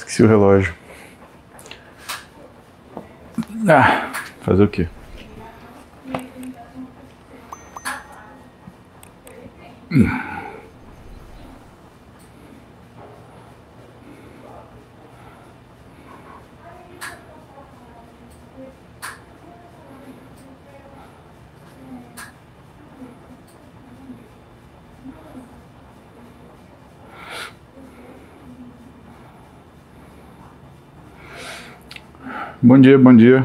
Esqueci o relógio. Ah, fazer o quê? Hum. Bom dia, bom dia.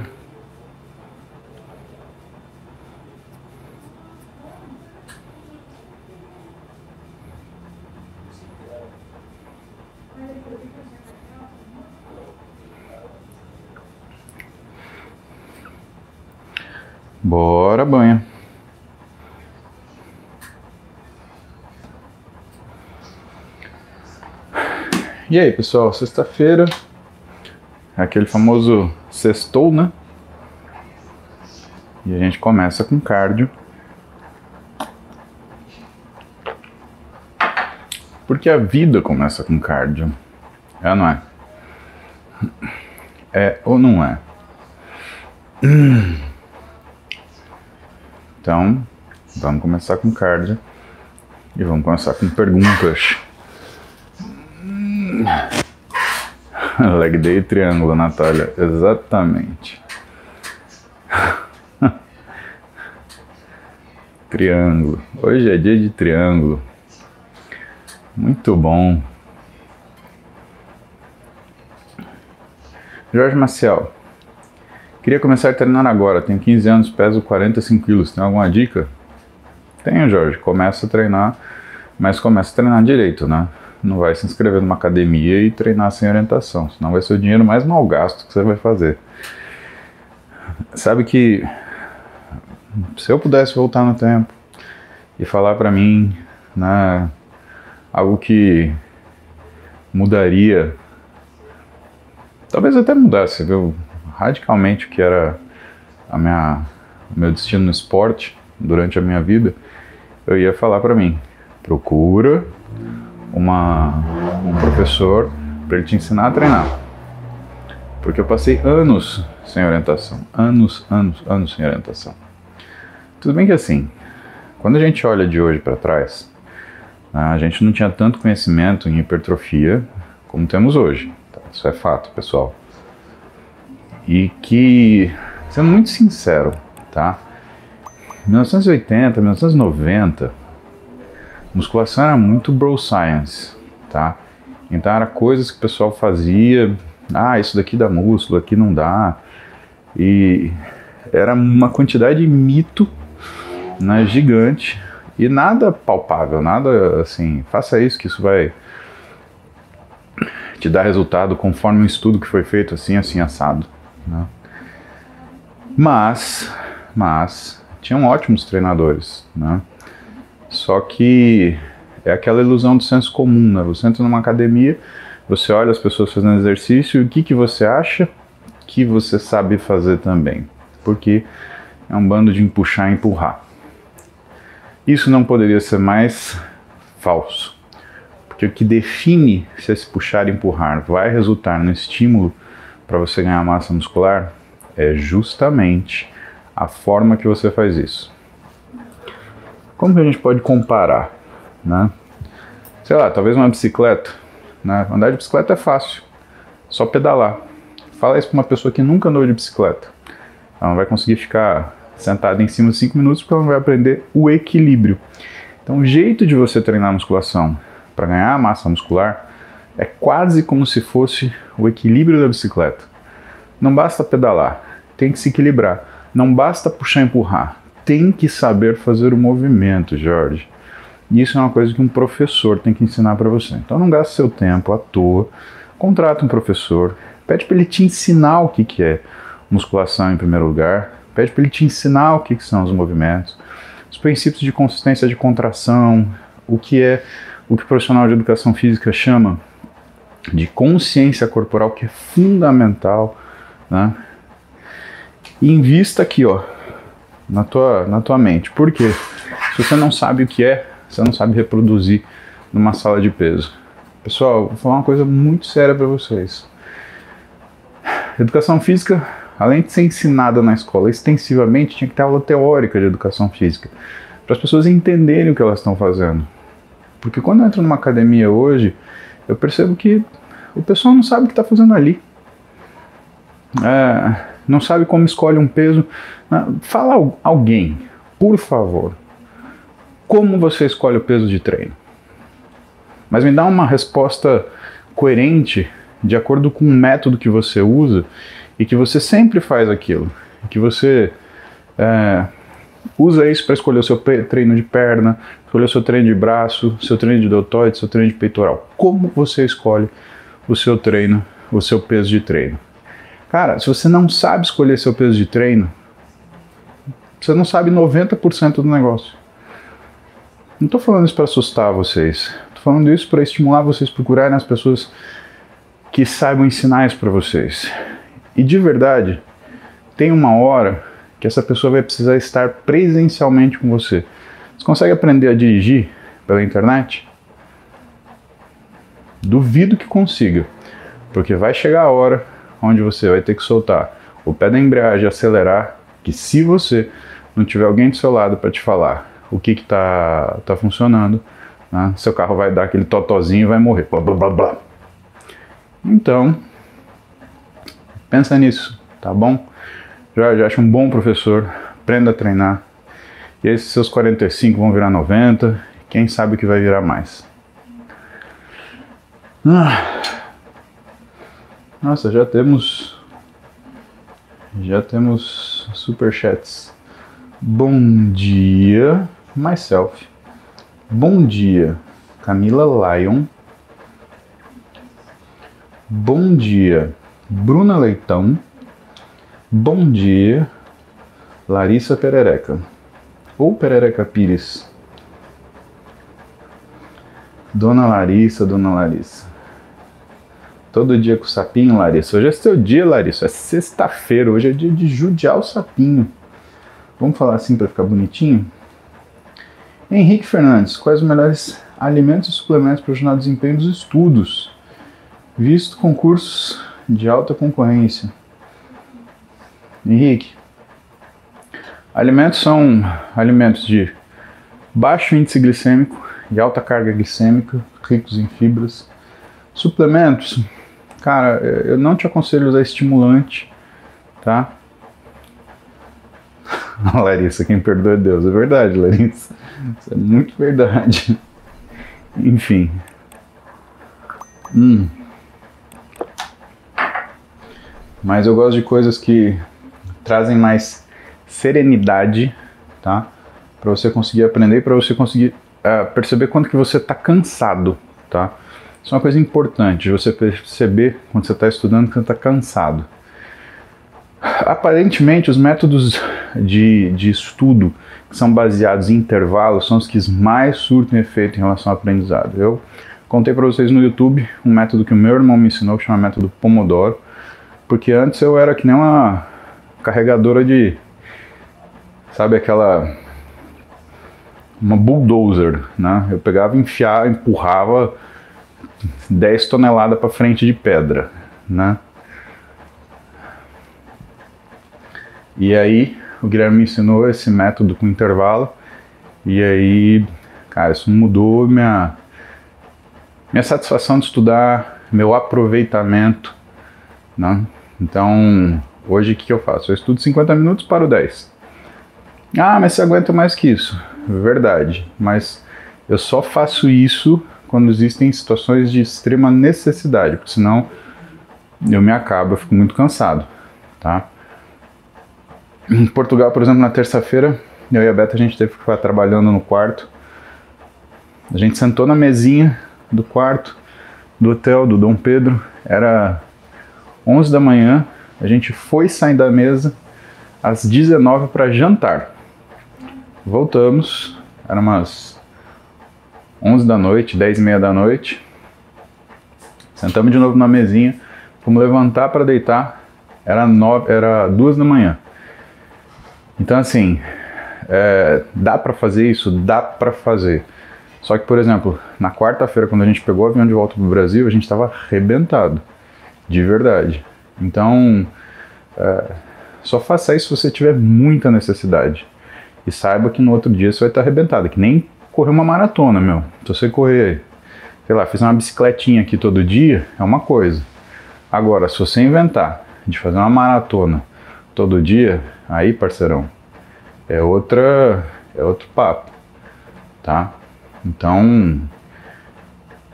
Bora, banha. E aí, pessoal, sexta-feira, aquele famoso sextou, né? E a gente começa com cardio. Porque a vida começa com cardio. É ou não é? É ou não é? Então, vamos começar com cardio. E vamos começar com perguntas. Leg day triângulo, Natália. Exatamente. triângulo. Hoje é dia de triângulo. Muito bom. Jorge Maciel. Queria começar a treinar agora. Tenho 15 anos, peso 45 quilos. Tem alguma dica? Tenho, Jorge. Começa a treinar, mas começa a treinar direito, né? Não vai se inscrever numa academia e treinar sem orientação, senão vai ser o dinheiro mais mal gasto que você vai fazer. Sabe que se eu pudesse voltar no tempo e falar para mim, né, algo que mudaria, talvez até mudasse, viu, radicalmente o que era a minha, o meu destino no esporte durante a minha vida, eu ia falar para mim, procura uma, um professor para ele te ensinar a treinar. Porque eu passei anos sem orientação. Anos, anos, anos sem orientação. Tudo bem que assim, quando a gente olha de hoje para trás, né, a gente não tinha tanto conhecimento em hipertrofia como temos hoje. Tá? Isso é fato, pessoal. E que, sendo muito sincero, tá? 1980, 1990, musculação era muito bro science, tá? Então era coisas que o pessoal fazia, ah, isso daqui dá músculo, aqui não dá. E era uma quantidade de mito né, gigante e nada palpável, nada assim, faça isso que isso vai te dar resultado conforme um estudo que foi feito assim, assim, assado. Né? Mas, mas, tinham ótimos treinadores, né? Só que é aquela ilusão do senso comum, né? Você entra numa academia, você olha as pessoas fazendo exercício e o que, que você acha que você sabe fazer também. Porque é um bando de empuxar e empurrar. Isso não poderia ser mais falso. Porque o que define se esse puxar e empurrar vai resultar no estímulo para você ganhar massa muscular é justamente a forma que você faz isso. Como que a gente pode comparar, né? Sei lá, talvez uma bicicleta, né? Andar de bicicleta é fácil, só pedalar. Fala isso para uma pessoa que nunca andou de bicicleta. Ela não vai conseguir ficar sentada em cima de 5 minutos porque ela não vai aprender o equilíbrio. Então, o jeito de você treinar musculação para ganhar massa muscular é quase como se fosse o equilíbrio da bicicleta. Não basta pedalar, tem que se equilibrar. Não basta puxar e empurrar, tem que saber fazer o movimento, Jorge. Isso é uma coisa que um professor tem que ensinar para você. Então não gaste seu tempo à toa, contrata um professor, pede para ele te ensinar o que, que é musculação em primeiro lugar, pede para ele te ensinar o que, que são os movimentos, os princípios de consistência de contração, o que é o que o profissional de educação física chama de consciência corporal, que é fundamental, né? E invista aqui, ó, na tua, na tua mente. Por quê? Se você não sabe o que é, você não sabe reproduzir numa sala de peso. Pessoal, vou falar uma coisa muito séria para vocês. Educação física, além de ser ensinada na escola extensivamente, tinha que ter aula teórica de educação física, para as pessoas entenderem o que elas estão fazendo. Porque quando eu entro numa academia hoje, eu percebo que o pessoal não sabe o que está fazendo ali. É, não sabe como escolhe um peso. Ah, fala alguém, por favor, como você escolhe o peso de treino? mas me dá uma resposta coerente de acordo com o método que você usa e que você sempre faz aquilo, que você é, usa isso para escolher o seu treino de perna, escolher o seu treino de braço, seu treino de deltoide, seu treino de peitoral. Como você escolhe o seu treino, o seu peso de treino? Cara, se você não sabe escolher seu peso de treino, você não sabe 90% do negócio. Não estou falando isso para assustar vocês falando isso para estimular vocês a procurarem as pessoas que saibam ensinar isso para vocês. E de verdade, tem uma hora que essa pessoa vai precisar estar presencialmente com você. Você consegue aprender a dirigir pela internet? Duvido que consiga, porque vai chegar a hora onde você vai ter que soltar o pé da embreagem acelerar, que se você não tiver alguém do seu lado para te falar o que está tá funcionando, né? Seu carro vai dar aquele totozinho e vai morrer. Blá, blá, blá, blá. Então, pensa nisso, tá bom? Jorge, acha um bom professor, aprenda a treinar. E esses seus 45 vão virar 90, quem sabe o que vai virar mais. Ah. Nossa, já temos já temos superchats. Bom dia, myself. Bom dia, Camila Lyon. Bom dia, Bruna Leitão. Bom dia, Larissa Perereca. Ou Perereca Pires. Dona Larissa, Dona Larissa. Todo dia com o sapinho, Larissa. Hoje é seu dia, Larissa. É sexta-feira. Hoje é dia de judiar o sapinho. Vamos falar assim para ficar bonitinho? Henrique Fernandes, quais os melhores alimentos e suplementos para ajudar o desempenho dos estudos, visto concursos de alta concorrência? Henrique, alimentos são alimentos de baixo índice glicêmico e alta carga glicêmica, ricos em fibras. Suplementos, cara, eu não te aconselho usar estimulante, tá? Larissa, quem perdoa é Deus. É verdade, Larissa. Isso é muito verdade. Enfim. Hum. Mas eu gosto de coisas que trazem mais serenidade, tá? Para você conseguir aprender, para você conseguir uh, perceber quando que você está cansado, tá? Isso é uma coisa importante, você perceber quando você está estudando que você está cansado. Aparentemente, os métodos de, de estudo que são baseados em intervalos são os que mais surtem efeito em relação ao aprendizado. Eu contei para vocês no YouTube um método que o meu irmão me ensinou, que chama método Pomodoro, porque antes eu era que nem uma carregadora de. Sabe aquela. Uma bulldozer, né? Eu pegava, enfiava, empurrava 10 toneladas para frente de pedra, né? E aí o Guilherme me ensinou esse método com intervalo. E aí, cara, isso mudou minha, minha satisfação de estudar, meu aproveitamento. Né? Então, hoje o que, eu faço? Eu estudo 50 minutos para o 10. Ah, mas você aguenta mais que isso. Verdade. Mas eu só faço isso quando existem situações de extrema necessidade, porque senão eu me acabo, eu fico muito cansado, tá? Em Portugal, por exemplo, na terça-feira, eu e a Beta a gente teve que ficar trabalhando no quarto. A gente sentou na mesinha do quarto do hotel do Dom Pedro, era 11 da manhã, a gente foi sair da mesa às 19 para jantar. Voltamos, era umas 11 da noite, 10 e meia da noite. Sentamos de novo na mesinha, fomos levantar para deitar, era, nove, era duas da manhã. Então, assim, é, dá para fazer isso? Dá para fazer. Só que, por exemplo, na quarta-feira, quando a gente pegou o avião de volta para o Brasil, a gente estava arrebentado, de verdade. Então, é, só faça isso se você tiver muita necessidade. E saiba que no outro dia você vai estar arrebentado, que nem correr uma maratona, meu. Se você correr, sei lá, fizer uma bicicletinha aqui todo dia, é uma coisa. Agora, se você inventar de fazer uma maratona todo dia, aí, parceirão, é outra, é outro papo, tá? Então,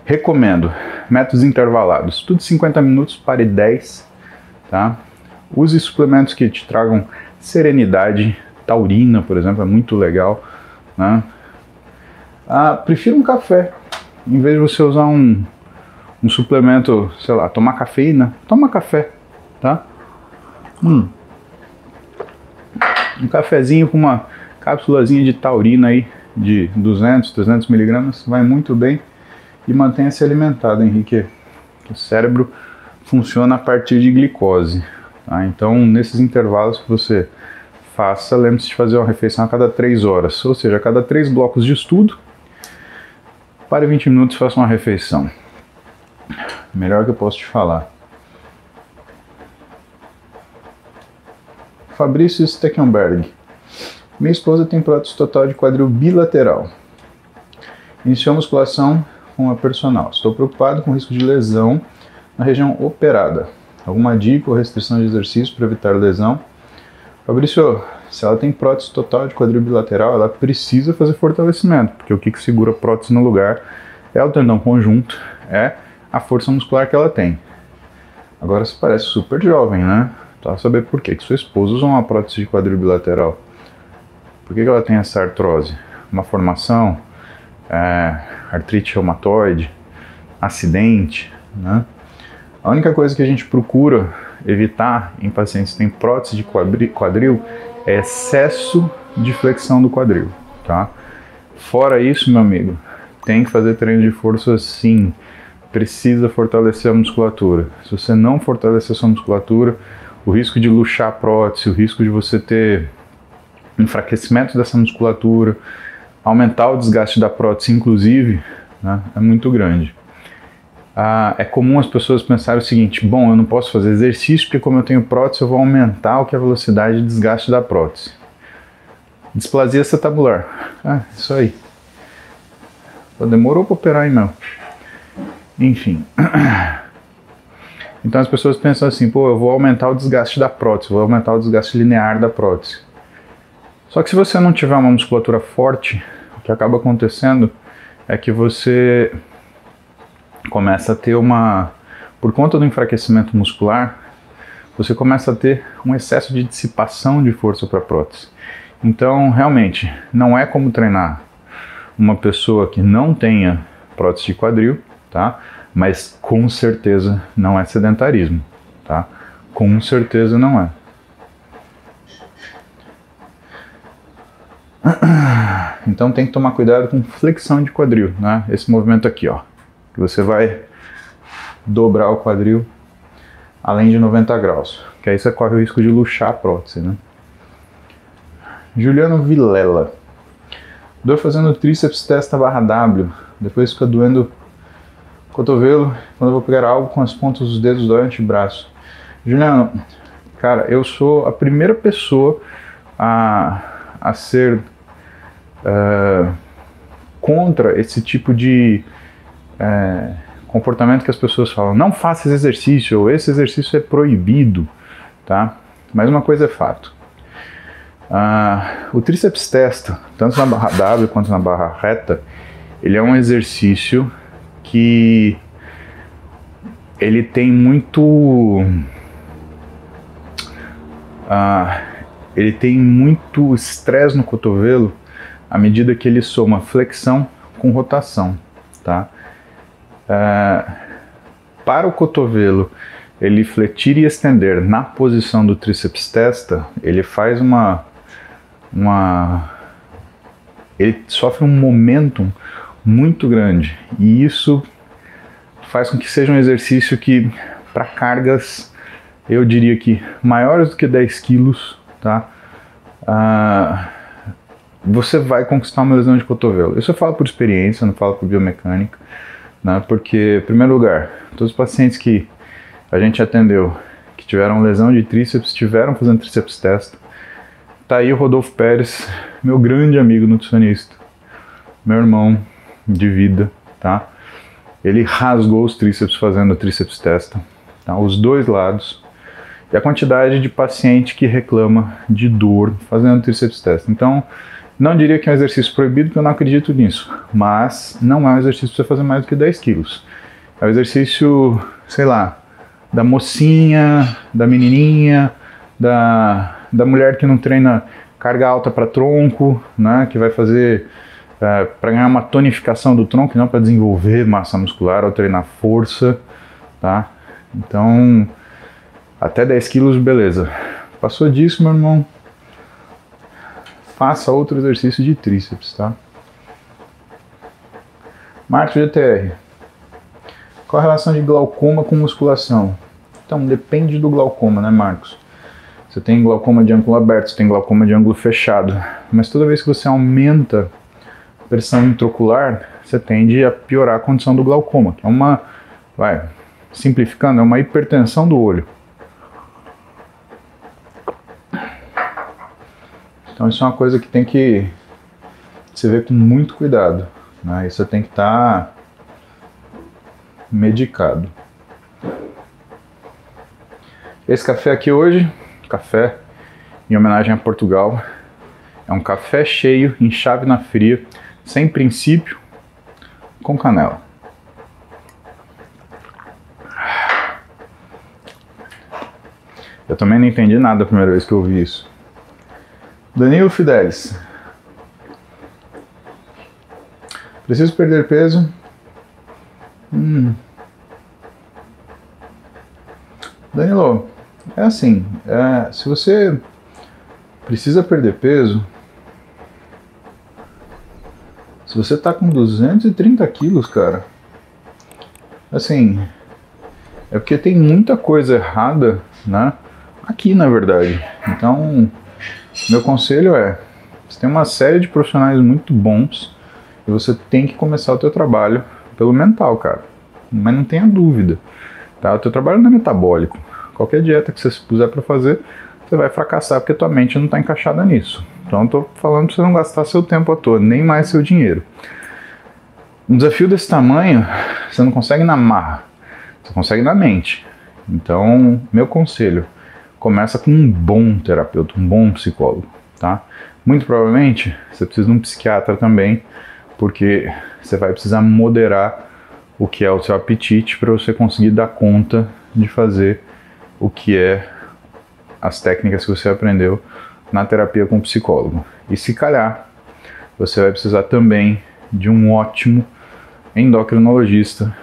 recomendo métodos intervalados, tudo 50 minutos, pare 10, tá? Use suplementos que te tragam serenidade, taurina, por exemplo, é muito legal, né? Ah, prefiro um café, em vez de você usar um, um suplemento, sei lá, tomar cafeína, toma café, tá? Hum. Um cafezinho com uma cápsulazinha de taurina aí, de 200, 300 miligramas, vai muito bem e mantenha-se alimentado, Henrique. O cérebro funciona a partir de glicose. Tá? Então, nesses intervalos que você faça, lembre-se de fazer uma refeição a cada 3 horas, ou seja, a cada 3 blocos de estudo, pare 20 minutos e faça uma refeição. Melhor que eu posso te falar. Fabrício Steckenberg. Minha esposa tem prótese total de quadril bilateral. Iniciou a musculação com a personal. Estou preocupado com o risco de lesão na região operada. Alguma dica ou restrição de exercício para evitar lesão? Fabrício, se ela tem prótese total de quadril bilateral, ela precisa fazer fortalecimento, porque o que, que segura a prótese no lugar é o tendão conjunto, é a força muscular que ela tem. Agora você parece super jovem, né? Tá saber por que, que sua esposa usa uma prótese de quadril bilateral. Por que, que ela tem essa artrose? Uma formação, é, artrite reumatoide, acidente, né? A única coisa que a gente procura evitar em pacientes que têm prótese de quadril é excesso de flexão do quadril, tá? Fora isso, meu amigo, tem que fazer treino de força sim. Precisa fortalecer a musculatura. Se você não fortalecer a sua musculatura, o risco de luxar a prótese, o risco de você ter enfraquecimento dessa musculatura, aumentar o desgaste da prótese, inclusive, né, é muito grande. Ah, é comum as pessoas pensarem o seguinte: bom, eu não posso fazer exercício porque, como eu tenho prótese, eu vou aumentar o que é a velocidade de desgaste da prótese. Displasia acetabular. Ah, isso aí. Demorou para operar, hein, meu? Enfim. Então as pessoas pensam assim: pô, eu vou aumentar o desgaste da prótese, vou aumentar o desgaste linear da prótese. Só que se você não tiver uma musculatura forte, o que acaba acontecendo é que você começa a ter uma. Por conta do enfraquecimento muscular, você começa a ter um excesso de dissipação de força para a prótese. Então, realmente, não é como treinar uma pessoa que não tenha prótese de quadril, tá? Mas com certeza não é sedentarismo, tá? Com certeza não é. Então tem que tomar cuidado com flexão de quadril, né? Esse movimento aqui, ó, você vai dobrar o quadril além de 90 graus, que aí você corre o risco de luxar a prótese, né? Juliano Vilela. Dor fazendo tríceps testa barra W, depois fica doendo cotovelo quando eu vou pegar algo com as pontas dos dedos do antebraço. Juliano, cara, eu sou a primeira pessoa a, a ser uh, contra esse tipo de uh, comportamento que as pessoas falam. Não faça esse exercício, ou esse exercício é proibido, tá? Mas uma coisa é fato. Uh, o tríceps testa, tanto na barra W quanto na barra reta, ele é um exercício que ele tem muito uh, ele tem muito estresse no cotovelo à medida que ele soma flexão com rotação, tá? Uh, para o cotovelo ele fletir e estender na posição do tríceps testa, ele faz uma uma ele sofre um momentum muito grande. E isso faz com que seja um exercício que, para cargas, eu diria que maiores do que 10 quilos, tá? Ah, você vai conquistar uma lesão de cotovelo. Isso eu falo por experiência, não falo por biomecânica, né? Porque, em primeiro lugar, todos os pacientes que a gente atendeu que tiveram lesão de tríceps, tiveram fazendo tríceps testa. Tá aí o Rodolfo Pérez, meu grande amigo nutricionista, meu irmão de vida, tá? Ele rasgou os tríceps fazendo tríceps testa, tá? Os dois lados. E a quantidade de paciente que reclama de dor fazendo tríceps testa. Então, não diria que é um exercício proibido, porque eu não acredito nisso. Mas não é um exercício para você fazer mais do que 10 quilos. É um exercício, sei lá, da mocinha, da menininha, da, da mulher que não treina carga alta para tronco, né, que vai fazer é, para ganhar uma tonificação do tronco, não para desenvolver massa muscular ou treinar força, tá? Então, até 10 quilos, beleza. Passou disso, meu irmão, faça outro exercício de tríceps, tá? Marcos GTR. Qual a relação de glaucoma com musculação? Então, depende do glaucoma, né, Marcos? Você tem glaucoma de ângulo aberto, você tem glaucoma de ângulo fechado. Mas toda vez que você aumenta a pressão intraocular, você tende a piorar a condição do glaucoma, que é uma, vai, simplificando, é uma hipertensão do olho. Então isso é uma coisa que tem que se ver com muito cuidado. Né? Você tem que estar tá medicado. Esse café aqui hoje, café em homenagem a Portugal, é um café cheio, em chave na fria, sem princípio, com canela. Eu também não entendi nada a primeira vez que eu ouvi isso. Danilo Fidelis. Preciso perder peso? Hum. Danilo, é assim, é, se você precisa perder peso, se você tá com 230 quilos, cara, assim, é porque tem muita coisa errada, né? Aqui, na verdade. Então, meu conselho é, você tem uma série de profissionais muito bons e você tem que começar o teu trabalho pelo mental, cara. Mas não tenha dúvida. Tá? O teu trabalho não é metabólico. Qualquer dieta que você se puser para fazer, você vai fracassar porque tua mente não está encaixada nisso. Então, estou falando para você não gastar seu tempo à toa, nem mais seu dinheiro. Um desafio desse tamanho, você não consegue na marra, você consegue na mente. Então, meu conselho, começa com um bom terapeuta, um bom psicólogo, tá? Muito provavelmente você precisa de um psiquiatra também, porque você vai precisar moderar o que é o seu apetite para você conseguir dar conta de fazer o que é as técnicas que você aprendeu na terapia com o psicólogo. E se calhar, você vai precisar também de um ótimo endocrinologista,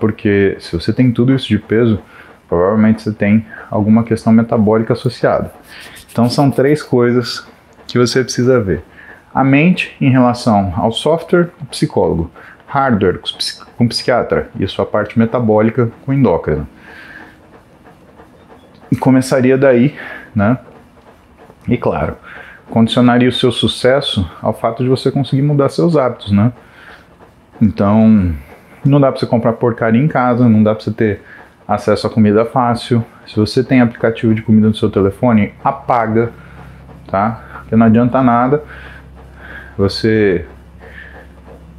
porque se você tem tudo isso de peso, provavelmente você tem alguma questão metabólica associada. Então são três coisas que você precisa ver. A mente em relação ao software, o psicólogo hardware com o psiquiatra e a sua parte metabólica com endócrino. E começaria daí, né? E claro, condicionaria o seu sucesso ao fato de você conseguir mudar seus hábitos, né? Então, não dá para você comprar porcaria em casa, não dá para você ter acesso à comida fácil. Se você tem aplicativo de comida no seu telefone, apaga, tá? Porque não adianta nada você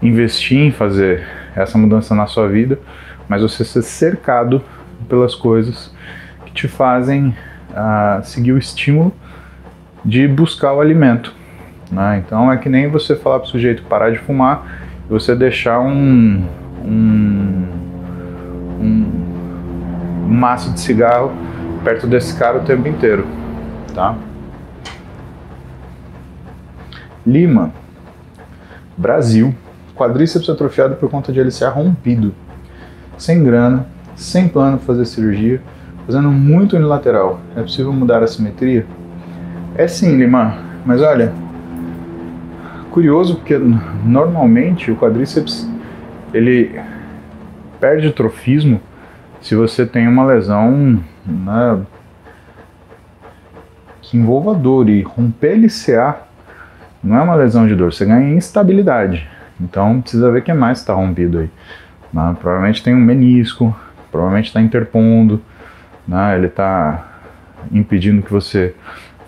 investir em fazer essa mudança na sua vida, mas você ser cercado pelas coisas que te fazem uh, seguir o estímulo de buscar o alimento. Né? Então é que nem você falar para o sujeito parar de fumar e você deixar um, um, um maço de cigarro perto desse cara o tempo inteiro. Tá? Lima, Brasil quadríceps atrofiado por conta de LCA rompido, sem grana, sem plano para fazer cirurgia, fazendo muito unilateral. É possível mudar a simetria? É sim, Lima, mas olha, curioso porque normalmente o quadríceps ele perde o trofismo se você tem uma lesão né, que envolva dor e romper LCA Não é uma lesão de dor, você ganha instabilidade. Então precisa ver o que mais está rompido aí. Né? Provavelmente tem um menisco, provavelmente está interpondo, né? ele está impedindo que você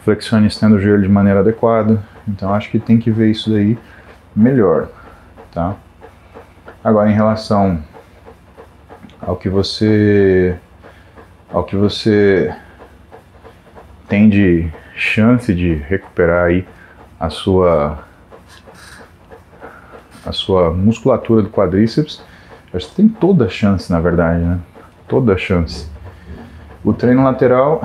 flexione e estenda o joelho de maneira adequada. Então acho que tem que ver isso daí melhor, tá? Agora em relação ao que você ao que você tem de chance de recuperar aí a sua a sua musculatura do quadríceps, que tem toda a chance, na verdade, né? Toda a chance. O treino lateral,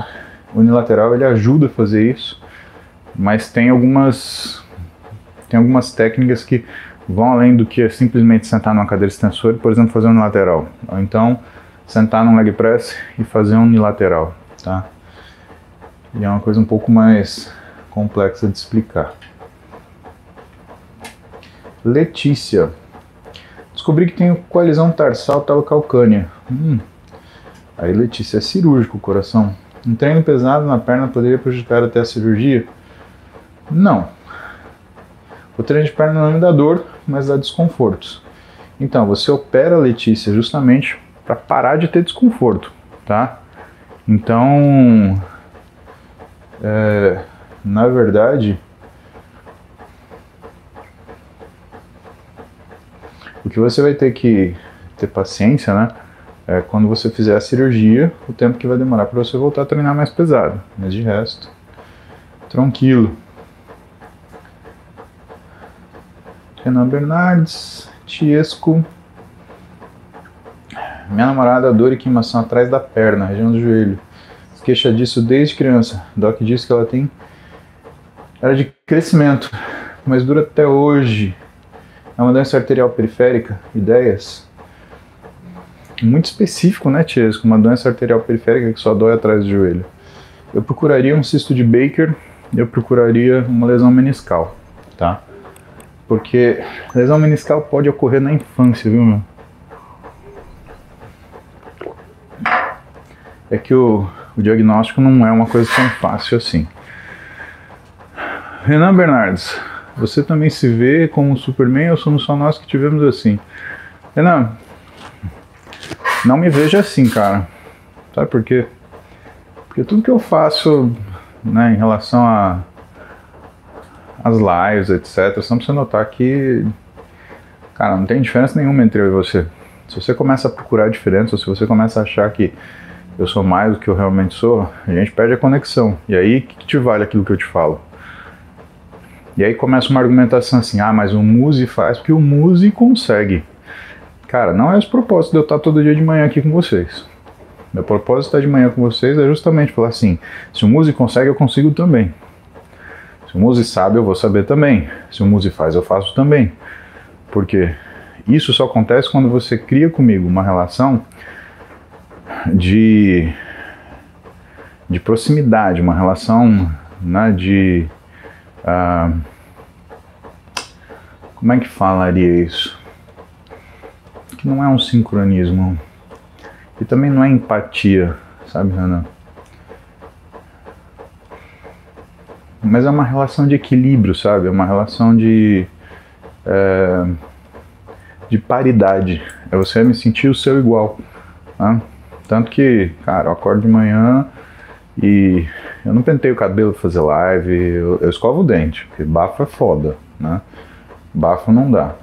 unilateral, ele ajuda a fazer isso, mas tem algumas tem algumas técnicas que vão além do que simplesmente sentar numa cadeira extensora e, por exemplo, fazer um unilateral. Ou então, sentar num leg press e fazer um unilateral, tá? E é uma coisa um pouco mais complexa de explicar. Letícia. Descobri que tenho coalizão tarsal talocalcânea. Hum. Aí, Letícia, é cirúrgico o coração. Um treino pesado na perna poderia prejudicar até a cirurgia? Não. O treino de perna não me dá dor, mas dá desconfortos. Então, você opera a Letícia justamente para parar de ter desconforto, tá? Então, é, na verdade, o que você vai ter que ter paciência, né? É quando você fizer a cirurgia, o tempo que vai demorar para você voltar a treinar mais pesado. Mas de resto, tranquilo. Renan Bernardes, Tiesco. Minha namorada dor e queimação atrás da perna, região do joelho. Se queixa disso desde criança. Doc disse que ela tem. Era de crescimento, mas dura até hoje. É uma doença arterial periférica? Ideias? Muito específico, né, Tiesco? Uma doença arterial periférica que só dói atrás do joelho. Eu procuraria um cisto de Baker, eu procuraria uma lesão meniscal, tá? Porque lesão meniscal pode ocorrer na infância, viu, meu? É que o, o diagnóstico não é uma coisa tão fácil assim. Renan Bernardes, você também se vê como Superman ou somos só nós que tivemos assim? Renan, não me veja assim, cara. Sabe por quê? Porque tudo que eu faço né, em relação a as lives, etc. Só pra você notar que, cara, não tem diferença nenhuma entre eu e você. Se você começa a procurar diferença, ou se você começa a achar que eu sou mais do que eu realmente sou, a gente perde a conexão. E aí, o que, que te vale aquilo que eu te falo? E aí começa uma argumentação assim, ah, mas o Muse faz porque o Muse consegue. Cara, não é esse propósito de eu estar todo dia de manhã aqui com vocês. Meu propósito de estar de manhã com vocês é justamente falar assim, se o Muse consegue, eu consigo também. O Muse sabe, eu vou saber também. Se o Muse faz, eu faço também. Porque isso só acontece quando você cria comigo uma relação de, de proximidade, uma relação né, de. Uh, como é que falaria isso? Que não é um sincronismo. E também não é empatia, sabe, Renan? Mas é uma relação de equilíbrio, sabe? É uma relação de. É, de paridade. É você me sentir o seu igual. Né? Tanto que, cara, eu acordo de manhã e eu não pentei o cabelo pra fazer live, eu, eu escovo o dente, porque bafo é foda, né? Bafo não dá.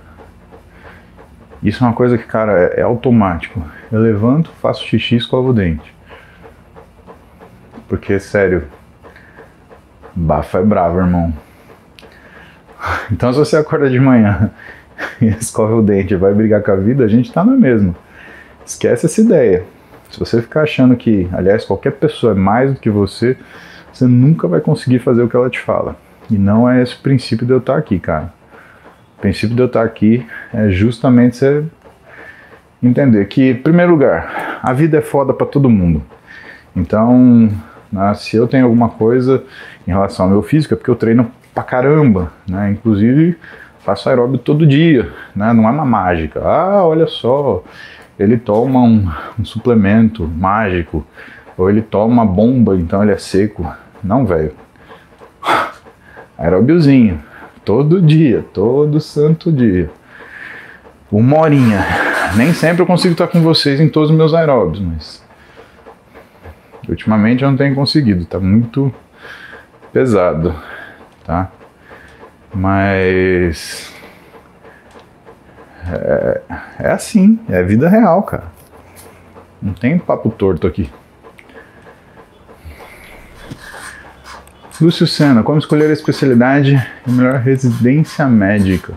Isso é uma coisa que, cara, é, é automático. Eu levanto, faço xixi e escovo o dente. Porque, sério, Bafo é bravo, irmão. Então, se você acorda de manhã e escorre o dente e vai brigar com a vida, a gente tá na mesma. Esquece essa ideia. Se você ficar achando que, aliás, qualquer pessoa é mais do que você, você nunca vai conseguir fazer o que ela te fala. E não é esse o princípio de eu estar aqui, cara. O princípio de eu estar aqui é justamente você entender que, em primeiro lugar, a vida é foda para todo mundo. Então, né? Se eu tenho alguma coisa em relação ao meu físico, é porque eu treino pra caramba, né? Inclusive faço aeróbio todo dia, né? Não é uma mágica. Ah, olha só, ele toma um, um suplemento mágico, ou ele toma uma bomba, então ele é seco. Não, velho. Aeróbiozinho, Todo dia, todo santo dia. Uma horinha. Nem sempre eu consigo estar com vocês em todos os meus aeróbios, mas. Ultimamente eu não tenho conseguido, tá muito pesado, tá? Mas. É, é assim, é vida real, cara. Não tem papo torto aqui. Lúcio Senna, como escolher a especialidade e melhor residência médica?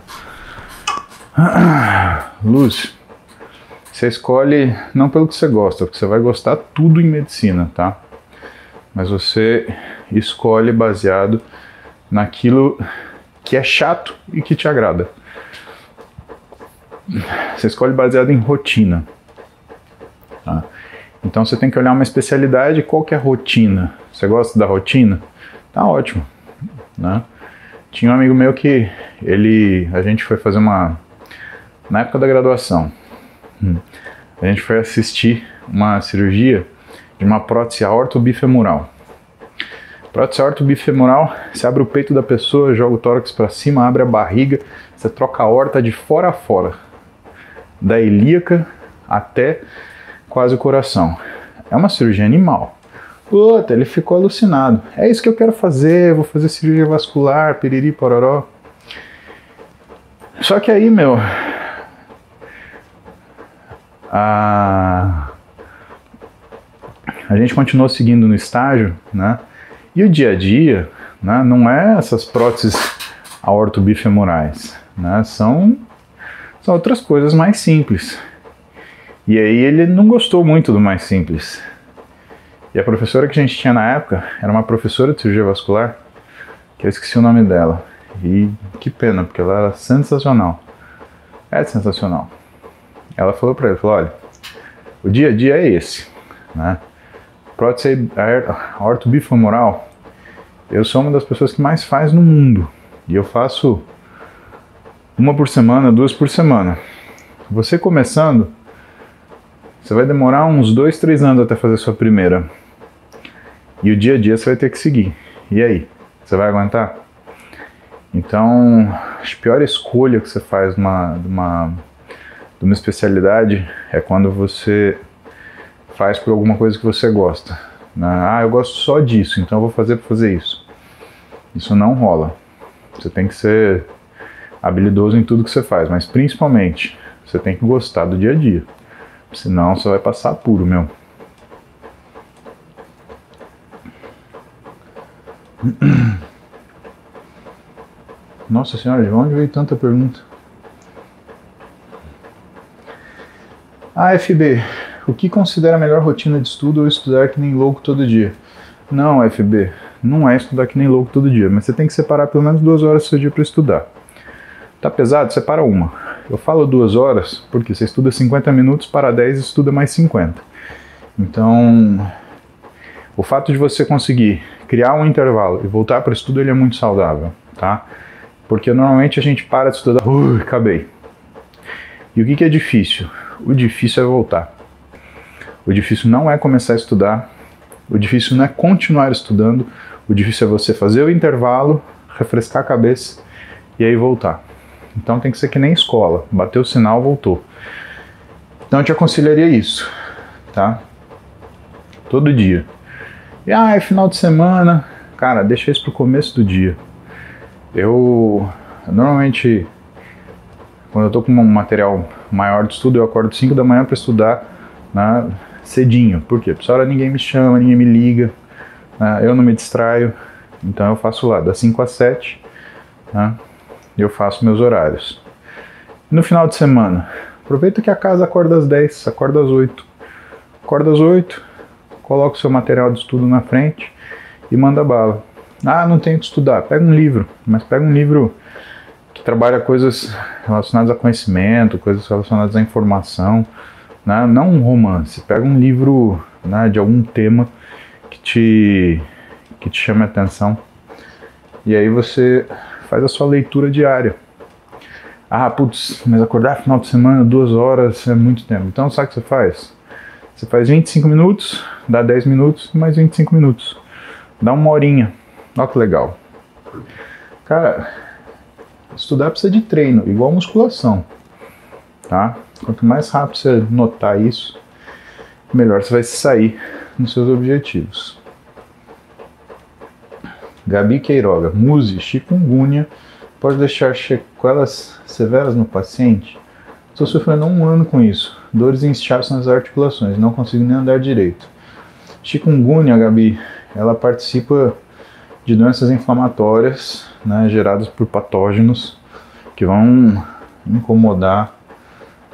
Lúcio, você escolhe não pelo que você gosta, porque você vai gostar tudo em medicina, tá? Mas você escolhe baseado naquilo que é chato e que te agrada. Você escolhe baseado em rotina. Tá? Então você tem que olhar uma especialidade, qual que é a rotina? Você gosta da rotina? Tá ótimo, né? Tinha um amigo meu que ele, a gente foi fazer uma na época da graduação, hum, a gente foi assistir uma cirurgia de uma prótese aorto-bifemoral. Prótese aorto-bifemoral, você abre o peito da pessoa, joga o tórax para cima, abre a barriga, você troca a horta de fora a fora, da ilíaca até quase o coração. É uma cirurgia animal. Puta, ele ficou alucinado. É isso que eu quero fazer, vou fazer cirurgia vascular, piriri, pororó. Só que aí, meu. A, a gente continuou seguindo no estágio, né? E o dia a dia, né, não é essas próteses aortobifemorais, né? São, são outras coisas mais simples. E aí ele não gostou muito do mais simples. E a professora que a gente tinha na época era uma professora de cirurgia vascular, que eu esqueci o nome dela. E que pena, porque ela era sensacional. É sensacional. Ela falou para ele, falou, olha, o dia a dia é esse, né? Prótese ortobifemoral, eu sou uma das pessoas que mais faz no mundo. E eu faço uma por semana, duas por semana. Você começando, você vai demorar uns dois, três anos até fazer sua primeira. E o dia a dia você vai ter que seguir. E aí? Você vai aguentar? Então, a pior escolha que você faz numa, uma, de uma especialidade é quando você faz por alguma coisa que você gosta. Né? Ah, eu gosto só disso, então eu vou fazer para fazer isso. Isso não rola. Você tem que ser habilidoso em tudo que você faz, mas principalmente você tem que gostar do dia a dia. Senão você vai passar puro, meu. Nossa senhora, de onde veio tanta pergunta? AFB, o que considera a melhor rotina de estudo ou estudar que nem louco todo dia? Não, FB, não é estudar que nem louco todo dia, mas você tem que separar pelo menos duas horas do seu dia para estudar. Tá pesado? Separa uma. Eu falo duas horas porque você estuda 50 minutos, para 10 estuda mais 50. Então, o fato de você conseguir criar um intervalo e voltar para o estudo ele é muito saudável, tá? Porque normalmente a gente para de estudar, uh, acabei. E o que, que é difícil? O difícil é voltar. O difícil não é começar a estudar, o difícil não é continuar estudando, o difícil é você fazer o intervalo, refrescar a cabeça e aí voltar. Então tem que ser que nem escola, bateu o sinal, voltou. Então eu te aconselharia isso, tá? Todo dia. E ah, é final de semana. Cara, deixa isso pro começo do dia. Eu normalmente quando eu tô com um material maior de estudo, eu acordo 5 da manhã para estudar né, cedinho. Por quê? Porque essa hora ninguém me chama, ninguém me liga, né, eu não me distraio. Então eu faço lá das 5 às 7, né, eu faço meus horários. No final de semana, aproveita que a casa acorda às 10, acorda às 8. Acorda às 8, coloca o seu material de estudo na frente e manda bala. Ah, não tenho que estudar. Pega um livro, mas pega um livro que trabalha coisas relacionadas a conhecimento, coisas relacionadas à informação, né? não um romance. Pega um livro né, de algum tema que te, que te chame a atenção e aí você faz a sua leitura diária. Ah, putz, mas acordar final de semana, duas horas é muito tempo. Então, sabe o que você faz? Você faz 25 minutos, dá 10 minutos, mais 25 minutos. Dá uma horinha. Olha que legal. Cara, estudar precisa de treino, igual musculação, tá? Quanto mais rápido você notar isso, melhor você vai sair nos seus objetivos. Gabi Queiroga, muse, chikungunya pode deixar sequelas severas no paciente? Estou sofrendo há um ano com isso. Dores e inchaços nas articulações, não consigo nem andar direito. Chikungunya, Gabi, ela participa de doenças inflamatórias né, geradas por patógenos que vão incomodar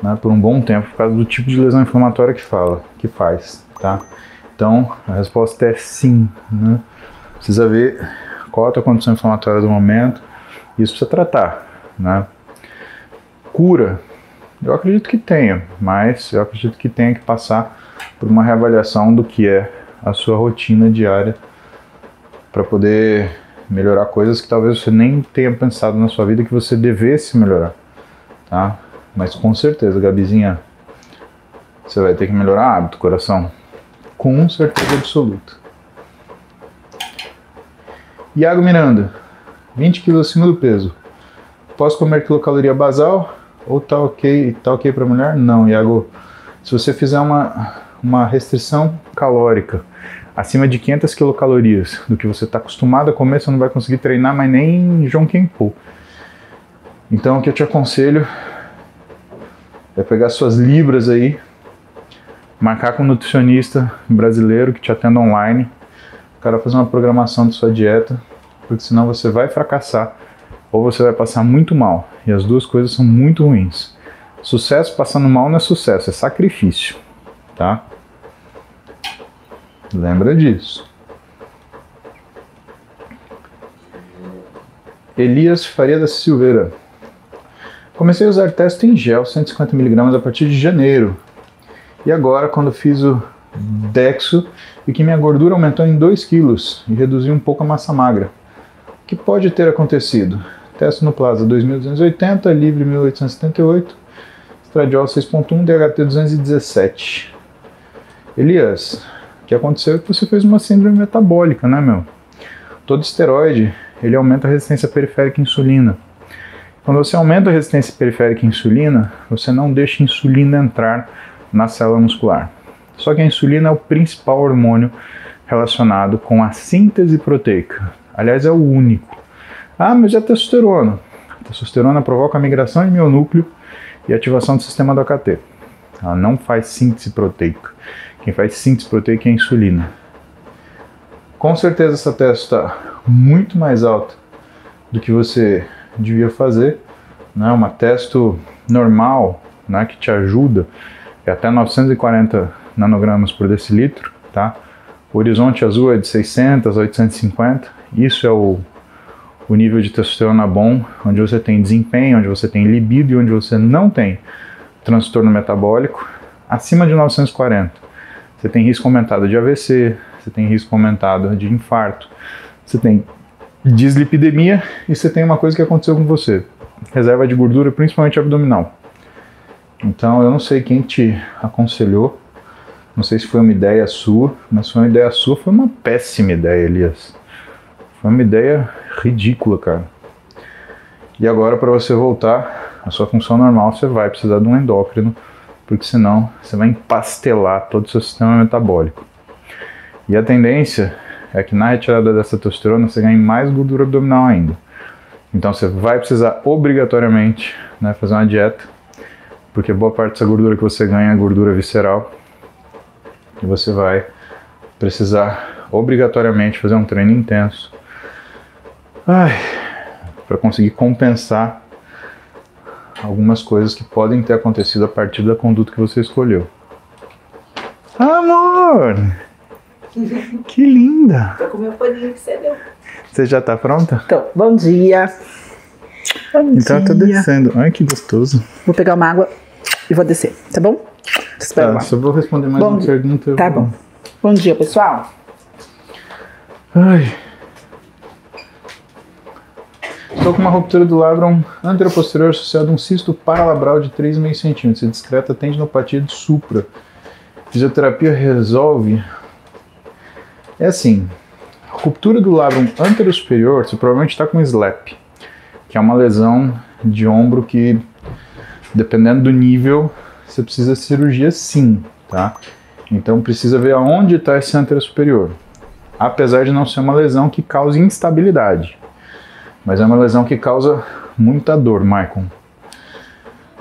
né, por um bom tempo por causa do tipo de lesão inflamatória que fala, que faz, tá? Então a resposta é sim, né? Precisa ver qual a tua condição inflamatória do momento, isso precisa tratar, né? Cura, eu acredito que tenha, mas eu acredito que tenha que passar por uma reavaliação do que é a sua rotina diária para poder melhorar coisas que talvez você nem tenha pensado na sua vida que você devesse melhorar, tá? Mas com certeza, Gabizinha, você vai ter que melhorar hábito, coração. Com certeza absoluta. Iago Miranda, 20 kg acima do peso. Posso comer quilocaloria basal ou tá ok, tá ok para mulher? Não, Iago. Se você fizer uma, uma restrição calórica acima de 500 quilocalorias do que você está acostumado a comer, você não vai conseguir treinar mais nem João Kempo. Então o que eu te aconselho é pegar suas libras aí, marcar com um nutricionista brasileiro que te atenda online, o cara fazer uma programação de sua dieta, porque senão você vai fracassar ou você vai passar muito mal. E as duas coisas são muito ruins. Sucesso passando mal não é sucesso, é sacrifício, tá? Lembra disso. Elias Faria da Silveira. Comecei a usar testo em gel 150mg a partir de janeiro. E agora, quando fiz o Dexo, vi que minha gordura aumentou em 2 kg e reduziu um pouco a massa magra. O que pode ter acontecido? Testo no Plaza 2280, Livre 1878, Estradiol 6.1, DHT 217. Elias, o que aconteceu é que você fez uma síndrome metabólica, né, meu? Todo esteroide, ele aumenta a resistência periférica à insulina. Quando você aumenta a resistência periférica à insulina, você não deixa a insulina entrar na célula muscular. Só que a insulina é o principal hormônio relacionado com a síntese proteica. Aliás, é o único. Ah, mas é testosterona. A testosterona provoca a migração de mionúcleo e ativação do sistema do AKT. Ela não faz síntese proteica. Quem faz síntese proteica é a insulina. Com certeza essa testa está muito mais alta do que você devia fazer. Né? Uma testo normal, né, que te ajuda, é até 940 nanogramas por decilitro. Tá? O horizonte azul é de 600 a 850. Isso é o, o nível de testosterona bom, onde você tem desempenho, onde você tem libido e onde você não tem transtorno metabólico. Acima de 940, você tem risco aumentado de AVC, você tem risco aumentado de infarto, você tem dislipidemia e você tem uma coisa que aconteceu com você, reserva de gordura, principalmente abdominal. Então eu não sei quem te aconselhou, não sei se foi uma ideia sua, mas foi uma ideia sua, foi uma péssima ideia, Elias. Foi uma ideia ridícula, cara. E agora para você voltar à sua função normal, você vai precisar de um endócrino, porque senão você vai empastelar todo o seu sistema metabólico. E a tendência é que na retirada dessa testosterona você ganhe mais gordura abdominal ainda. Então você vai precisar obrigatoriamente né, fazer uma dieta, porque boa parte dessa gordura que você ganha é gordura visceral. E você vai precisar obrigatoriamente fazer um treino intenso para conseguir compensar algumas coisas que podem ter acontecido a partir da conduta que você escolheu. Amor! Que linda! Tô com meu paninho que você deu. Você já tá pronta? Então, bom dia. Bom Então eu tô dia. descendo. Ai, que gostoso. Vou pegar uma água e vou descer, tá bom? Espera Tá, só vou responder mais Bom uma dia. pergunta. Tá vou- bom. Bom dia, pessoal. Ai. Estou com uma ruptura do labrum anteroposterior associado a um cisto paralabral de 3,5 cm. Discreta tendinopatia de supra. Fisioterapia resolve? É assim, ruptura do labrum anterosuperior, você provavelmente está com SLAP. que é uma lesão de ombro que, dependendo do nível, você precisa de cirurgia sim, tá? Então precisa ver aonde está esse antero superior. Apesar de não ser uma lesão que cause instabilidade, mas é uma lesão que causa muita dor, Michael.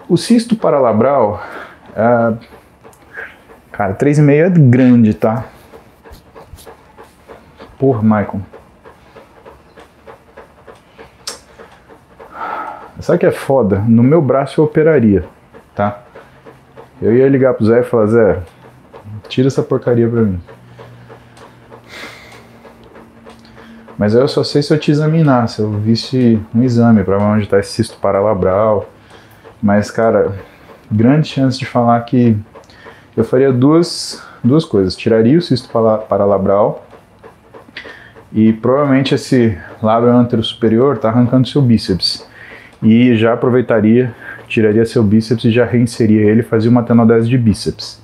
O cisto paralabral, é... cara, 3,5 é grande, tá? Porra, Michael. Sabe que é foda? No meu braço eu operaria, tá? Eu ia ligar pro Zé e falar, Zé, tira essa porcaria pra mim. Mas aí eu só sei se eu te examinar, se eu visse um exame para ver onde está esse cisto paralabral. Mas, cara, grande chance de falar que eu faria duas, duas coisas. Tiraria o cisto paralabral e provavelmente esse lábio antero superior está arrancando seu bíceps. E já aproveitaria, tiraria seu bíceps e já reinseria ele, fazia uma tenodese de bíceps.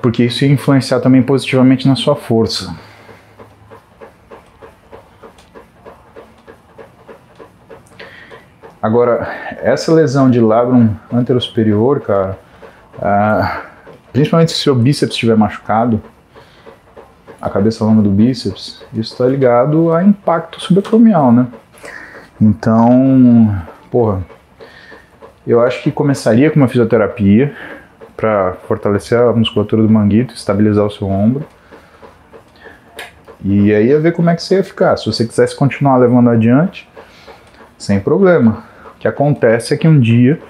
Porque isso ia influenciar também positivamente na sua força. Agora, essa lesão de labrum anterosuperior, cara, ah, principalmente se o bíceps estiver machucado, a cabeça longa do bíceps, isso está ligado a impacto subacromial, né? Então, porra, eu acho que começaria com uma fisioterapia para fortalecer a musculatura do manguito, estabilizar o seu ombro. E aí ia ver como é que você ia ficar. Se você quisesse continuar levando adiante, sem problema. O que acontece é que um dia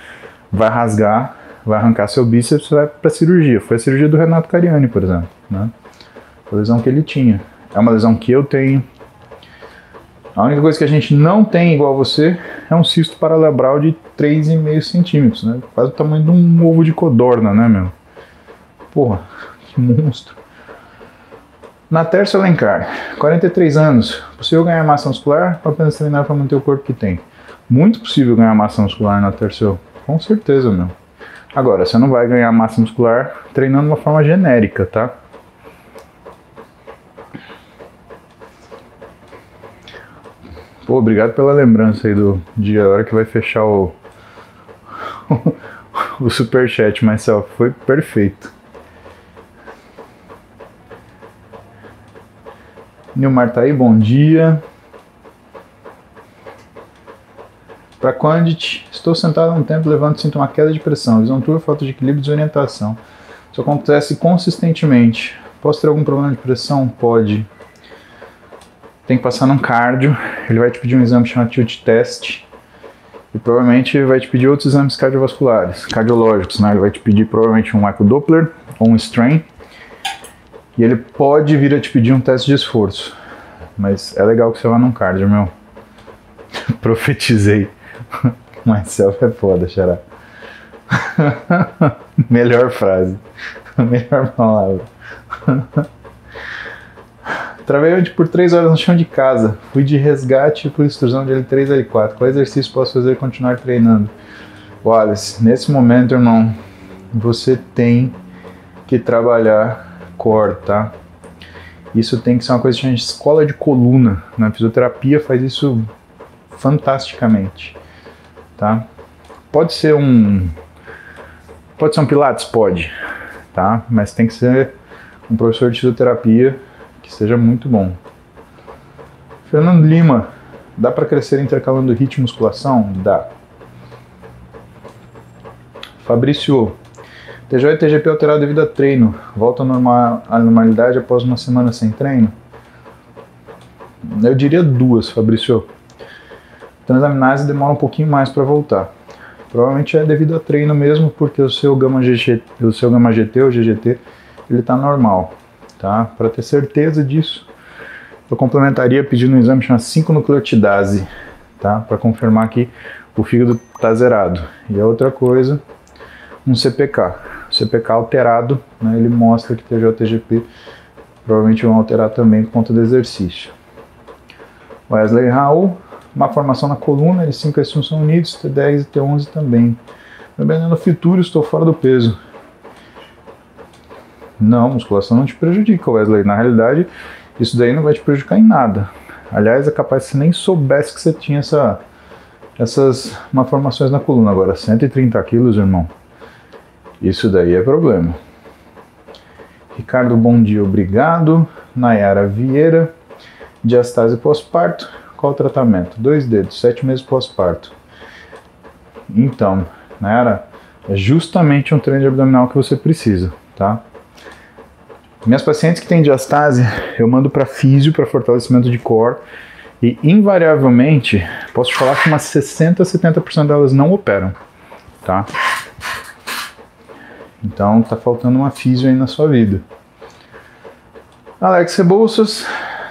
vai rasgar, vai arrancar seu bíceps e vai para cirurgia. Foi a cirurgia do Renato Cariani, por exemplo. Né? A lesão que ele tinha. É uma lesão que eu tenho. A única coisa que a gente não tem igual você é um cisto paralabral de 3,5 centímetros, né? Quase o tamanho de um ovo de codorna, né, meu? Porra, que monstro. Na Terça Alencar, 43 anos, possível ganhar massa muscular ou apenas treinar para manter o corpo que tem? Muito possível ganhar massa muscular na terceira, com certeza, meu. Agora, você não vai ganhar massa muscular treinando de uma forma genérica, tá? Pô, obrigado pela lembrança aí do dia, a hora que vai fechar o, o superchat, Marcel. Foi perfeito. Nilmar tá aí, bom dia. Para Quandit, estou sentado há um tempo levando sinto uma queda de pressão, visão falta de equilíbrio desorientação. Isso acontece consistentemente. Posso ter algum problema de pressão? Pode. Tem que passar num cardio. Ele vai te pedir um exame chamado tilt test. E provavelmente vai te pedir outros exames cardiovasculares, cardiológicos, né? Ele vai te pedir provavelmente um echo Doppler ou um strain. E ele pode vir a te pedir um teste de esforço. Mas é legal que você vá num cardio, meu. Profetizei. Myself é foda, xará. Melhor frase. Melhor palavra. Ontem por 3 horas no chão de casa. Fui de resgate por extrusão de L3 L4. Qual exercício posso fazer e continuar treinando? Wallace, nesse momento, irmão, você tem que trabalhar core, tá? Isso tem que ser uma coisa que a gente escola de coluna. Na fisioterapia faz isso fantasticamente, tá? Pode ser um pode ser um pilates, pode, tá? Mas tem que ser um professor de fisioterapia que seja muito bom. Fernando Lima, dá para crescer intercalando ritmo e musculação? Dá. Fabrício, TJ e TGP alterado devido a treino. Volta à normalidade após uma semana sem treino? Eu diria duas, Fabrício transaminase demora um pouquinho mais para voltar. Provavelmente é devido a treino mesmo, porque o seu gama GT, o seu gama GT ou GGT, ele está normal, tá? Para ter certeza disso, eu complementaria pedindo um exame chamado 5-nucleotidase, tá? Para confirmar que o fígado está zerado. E a outra coisa, um CPK. O CPK alterado, né, ele mostra que TG ou TGP provavelmente vão alterar também por conta do exercício. Wesley Raul, uma formação na coluna, e 5 S1 são unidos, T10 e T11 também. Lembrando, no futuro estou fora do peso. Não, musculação não te prejudica, Wesley. Na realidade, isso daí não vai te prejudicar em nada. Aliás, é capaz que você nem soubesse que você tinha essa, essas malformações na coluna. Agora, 130 quilos, irmão, isso daí é problema. Ricardo, bom dia, obrigado. Nayara Vieira, diastase pós-parto, qual o tratamento? Dois dedos, sete meses pós-parto. Então, Nayara, é justamente um treino abdominal que você precisa, tá? Minhas pacientes que têm diastase, eu mando para físio para fortalecimento de core e invariavelmente, posso te falar que umas 60 a 70% delas não operam, tá? Então tá faltando uma físio aí na sua vida. Alex Rebouças,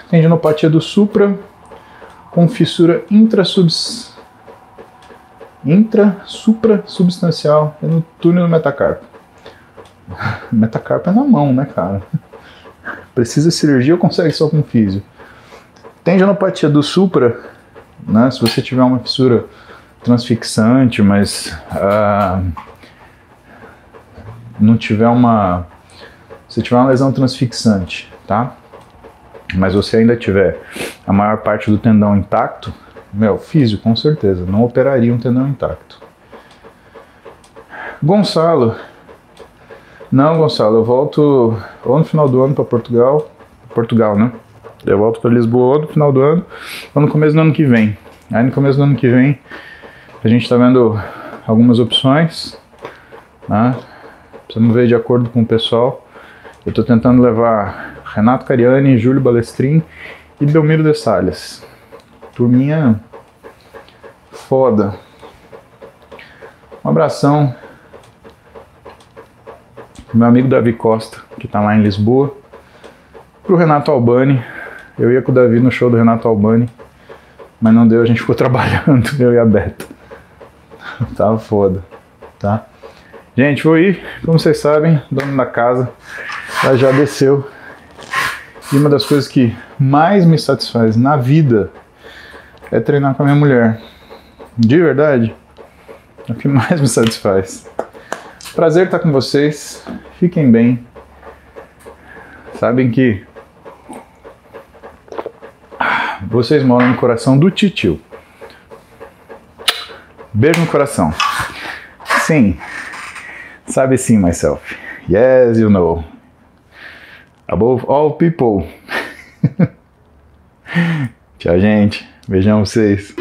tendinopatia do supra com fissura intrasubs intra supra substancial no túnel do metacarpo. metacarpo é na mão, né, cara? Precisa de cirurgia ou consegue só com físio? Tendinopatia do supra, né, se você tiver uma fissura transfixante, mas uh, não tiver uma. Se tiver uma lesão transfixante, tá? Mas você ainda tiver a maior parte do tendão intacto, meu, físico, com certeza, não operaria um tendão intacto. Gonçalo. Não, Gonçalo, eu volto ou no final do ano para Portugal. Portugal, né? Eu volto para Lisboa ou no final do ano ou no começo do ano que vem. Aí no começo do ano que vem a gente está vendo algumas opções. Né? Precisamos ver de acordo com o pessoal. Eu estou tentando levar Renato Cariani, Júlio Balestrin e Belmiro de Salles. Turminha foda. Um abração. Meu amigo Davi Costa, que está lá em Lisboa. Pro Renato Albani. Eu ia com o Davi no show do Renato Albani, mas não deu, a gente ficou trabalhando, eu e a Beta. Tava foda, tá? Gente, vou ir, como vocês sabem, dono da casa, ela já desceu. E uma das coisas que mais me satisfaz na vida é treinar com a minha mulher. De verdade, é o que mais me satisfaz. Prazer estar com vocês. Fiquem bem. Sabem que vocês moram no coração do titio. Beijo no coração. Sim. Sabe sim, myself. Yes, you know. Above all people. Tchau, gente. Beijão vocês.